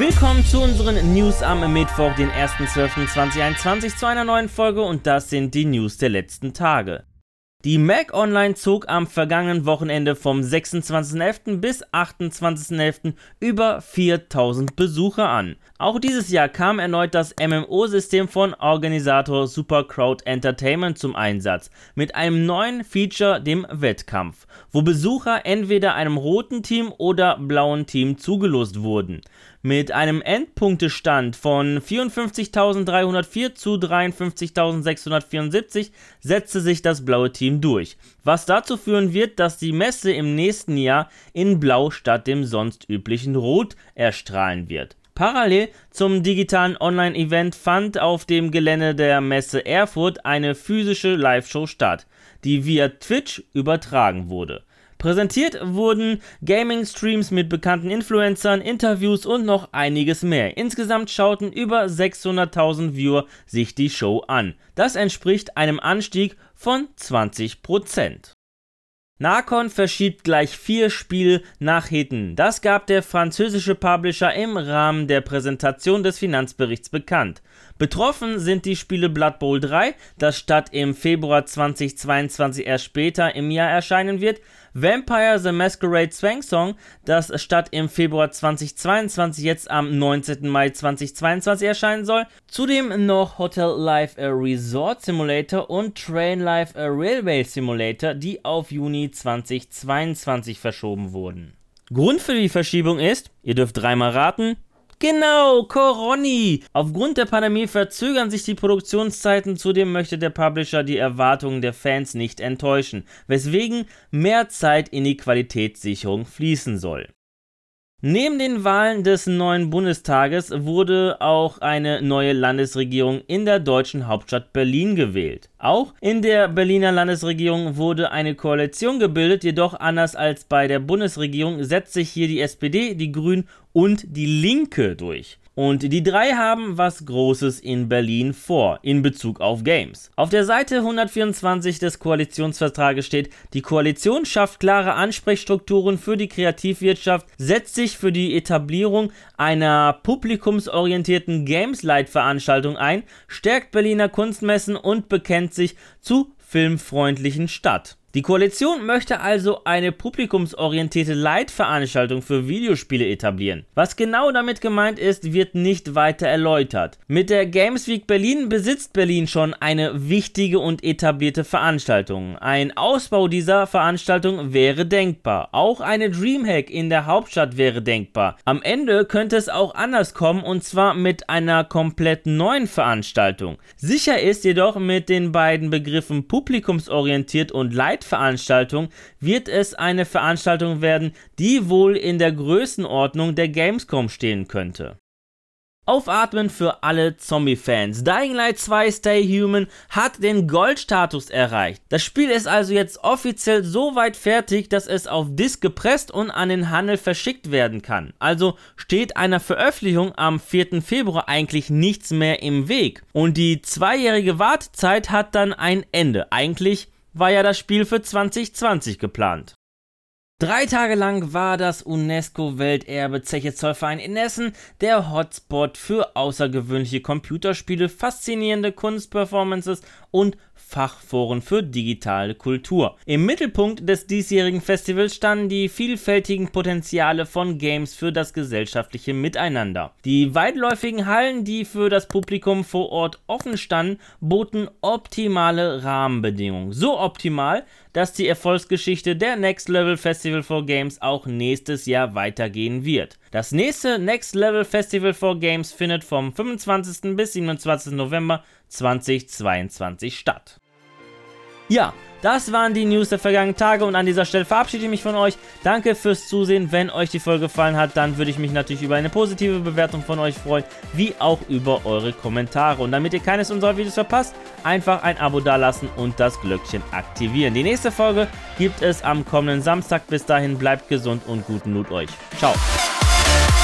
Willkommen zu unseren News am Mittwoch, den 1.12.2021 zu einer neuen Folge und das sind die News der letzten Tage. Die Mac Online zog am vergangenen Wochenende vom 26.11. bis 28.11. über 4000 Besucher an. Auch dieses Jahr kam erneut das MMO-System von Organisator Super Crowd Entertainment zum Einsatz, mit einem neuen Feature, dem Wettkampf, wo Besucher entweder einem roten Team oder blauen Team zugelost wurden. Mit einem Endpunktestand von 54.304 zu 53.674 setzte sich das blaue Team durch, was dazu führen wird, dass die Messe im nächsten Jahr in Blau statt dem sonst üblichen Rot erstrahlen wird. Parallel zum digitalen Online-Event fand auf dem Gelände der Messe Erfurt eine physische Live-Show statt, die via Twitch übertragen wurde. Präsentiert wurden Gaming-Streams mit bekannten Influencern, Interviews und noch einiges mehr. Insgesamt schauten über 600.000 Viewer sich die Show an. Das entspricht einem Anstieg von 20%. Narcon verschiebt gleich vier Spiele nach hinten. Das gab der französische Publisher im Rahmen der Präsentation des Finanzberichts bekannt. Betroffen sind die Spiele Blood Bowl 3, das statt im Februar 2022 erst später im Jahr erscheinen wird, Vampire the Masquerade Swang Song, das statt im Februar 2022 jetzt am 19. Mai 2022 erscheinen soll. Zudem noch Hotel Life a Resort Simulator und Train Life a Railway Simulator, die auf Juni 2022 verschoben wurden. Grund für die Verschiebung ist, ihr dürft dreimal raten, Genau, Coroni. Aufgrund der Pandemie verzögern sich die Produktionszeiten, zudem möchte der Publisher die Erwartungen der Fans nicht enttäuschen, weswegen mehr Zeit in die Qualitätssicherung fließen soll. Neben den Wahlen des neuen Bundestages wurde auch eine neue Landesregierung in der deutschen Hauptstadt Berlin gewählt. Auch in der Berliner Landesregierung wurde eine Koalition gebildet, jedoch anders als bei der Bundesregierung setzt sich hier die SPD, die Grünen und die Linke durch. Und die drei haben was Großes in Berlin vor, in Bezug auf Games. Auf der Seite 124 des Koalitionsvertrages steht, die Koalition schafft klare Ansprechstrukturen für die Kreativwirtschaft, setzt sich für die Etablierung einer publikumsorientierten Games-Light-Veranstaltung ein, stärkt Berliner Kunstmessen und bekennt sich zu filmfreundlichen Stadt. Die Koalition möchte also eine publikumsorientierte Leitveranstaltung für Videospiele etablieren. Was genau damit gemeint ist, wird nicht weiter erläutert. Mit der Games Week Berlin besitzt Berlin schon eine wichtige und etablierte Veranstaltung. Ein Ausbau dieser Veranstaltung wäre denkbar. Auch eine Dreamhack in der Hauptstadt wäre denkbar. Am Ende könnte es auch anders kommen und zwar mit einer komplett neuen Veranstaltung. Sicher ist jedoch mit den beiden Begriffen publikumsorientiert und Leitveranstaltung Light-Veranstaltung wird es eine Veranstaltung werden, die wohl in der Größenordnung der Gamescom stehen könnte. Aufatmen für alle Zombie-Fans. Dying Light 2 Stay Human hat den Gold-Status erreicht. Das Spiel ist also jetzt offiziell so weit fertig, dass es auf Disk gepresst und an den Handel verschickt werden kann. Also steht einer Veröffentlichung am 4. Februar eigentlich nichts mehr im Weg. Und die zweijährige Wartezeit hat dann ein Ende. Eigentlich war ja das Spiel für 2020 geplant. Drei Tage lang war das UNESCO-Welterbe Zeche Zollverein in Essen der Hotspot für außergewöhnliche Computerspiele, faszinierende Kunstperformances und Fachforen für digitale Kultur. Im Mittelpunkt des diesjährigen Festivals standen die vielfältigen Potenziale von Games für das gesellschaftliche Miteinander. Die weitläufigen Hallen, die für das Publikum vor Ort offen standen, boten optimale Rahmenbedingungen. So optimal, dass die Erfolgsgeschichte der Next Level Festival for Games auch nächstes Jahr weitergehen wird. Das nächste Next Level Festival for Games findet vom 25. bis 27. November 2022 statt. Ja, das waren die News der vergangenen Tage und an dieser Stelle verabschiede ich mich von euch. Danke fürs Zusehen. Wenn euch die Folge gefallen hat, dann würde ich mich natürlich über eine positive Bewertung von euch freuen, wie auch über eure Kommentare. Und damit ihr keines unserer Videos verpasst, einfach ein Abo dalassen und das Glöckchen aktivieren. Die nächste Folge gibt es am kommenden Samstag. Bis dahin bleibt gesund und guten Loot euch. Ciao.